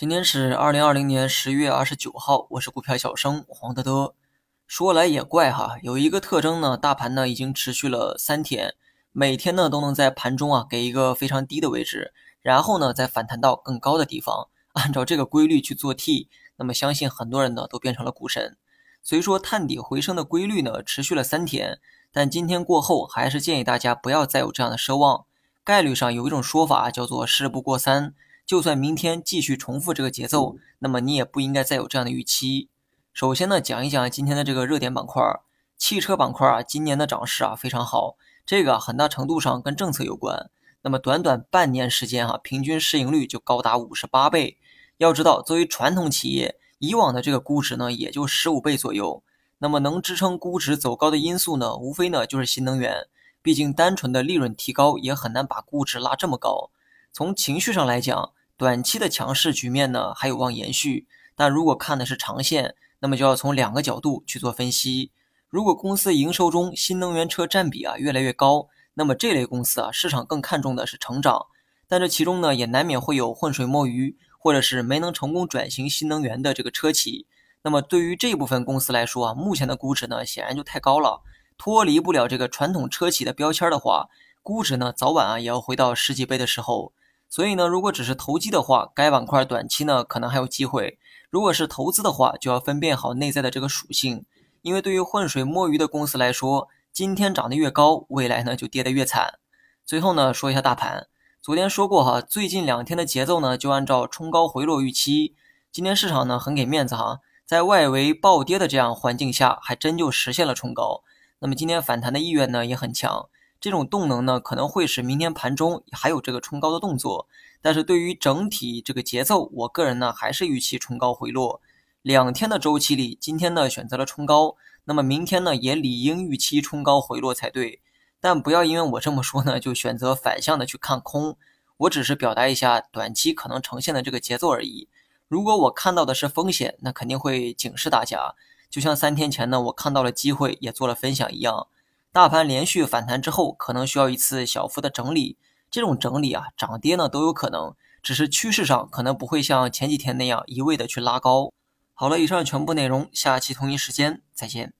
今天是二零二零年十月二十九号，我是股票小生黄德德。说来也怪哈，有一个特征呢，大盘呢已经持续了三天，每天呢都能在盘中啊给一个非常低的位置，然后呢再反弹到更高的地方。按照这个规律去做 T，那么相信很多人呢都变成了股神。所以说探底回升的规律呢持续了三天，但今天过后还是建议大家不要再有这样的奢望。概率上有一种说法叫做事不过三。就算明天继续重复这个节奏，那么你也不应该再有这样的预期。首先呢，讲一讲今天的这个热点板块，汽车板块啊，今年的涨势啊非常好，这个很大程度上跟政策有关。那么短短半年时间哈，平均市盈率就高达五十八倍。要知道，作为传统企业，以往的这个估值呢也就十五倍左右。那么能支撑估值走高的因素呢，无非呢就是新能源。毕竟单纯的利润提高也很难把估值拉这么高。从情绪上来讲，短期的强势局面呢，还有望延续。但如果看的是长线，那么就要从两个角度去做分析。如果公司营收中新能源车占比啊越来越高，那么这类公司啊市场更看重的是成长。但这其中呢也难免会有浑水摸鱼，或者是没能成功转型新能源的这个车企。那么对于这部分公司来说啊，目前的估值呢显然就太高了，脱离不了这个传统车企的标签的话，估值呢早晚啊也要回到十几倍的时候。所以呢，如果只是投机的话，该板块短期呢可能还有机会；如果是投资的话，就要分辨好内在的这个属性。因为对于浑水摸鱼的公司来说，今天涨得越高，未来呢就跌得越惨。最后呢，说一下大盘。昨天说过哈，最近两天的节奏呢就按照冲高回落预期。今天市场呢很给面子哈，在外围暴跌的这样环境下，还真就实现了冲高。那么今天反弹的意愿呢也很强。这种动能呢，可能会使明天盘中还有这个冲高的动作，但是对于整体这个节奏，我个人呢还是预期冲高回落。两天的周期里，今天呢选择了冲高，那么明天呢也理应预期冲高回落才对。但不要因为我这么说呢，就选择反向的去看空。我只是表达一下短期可能呈现的这个节奏而已。如果我看到的是风险，那肯定会警示大家。就像三天前呢，我看到了机会，也做了分享一样。大盘连续反弹之后，可能需要一次小幅的整理。这种整理啊，涨跌呢都有可能，只是趋势上可能不会像前几天那样一味的去拉高。好了，以上全部内容，下期同一时间再见。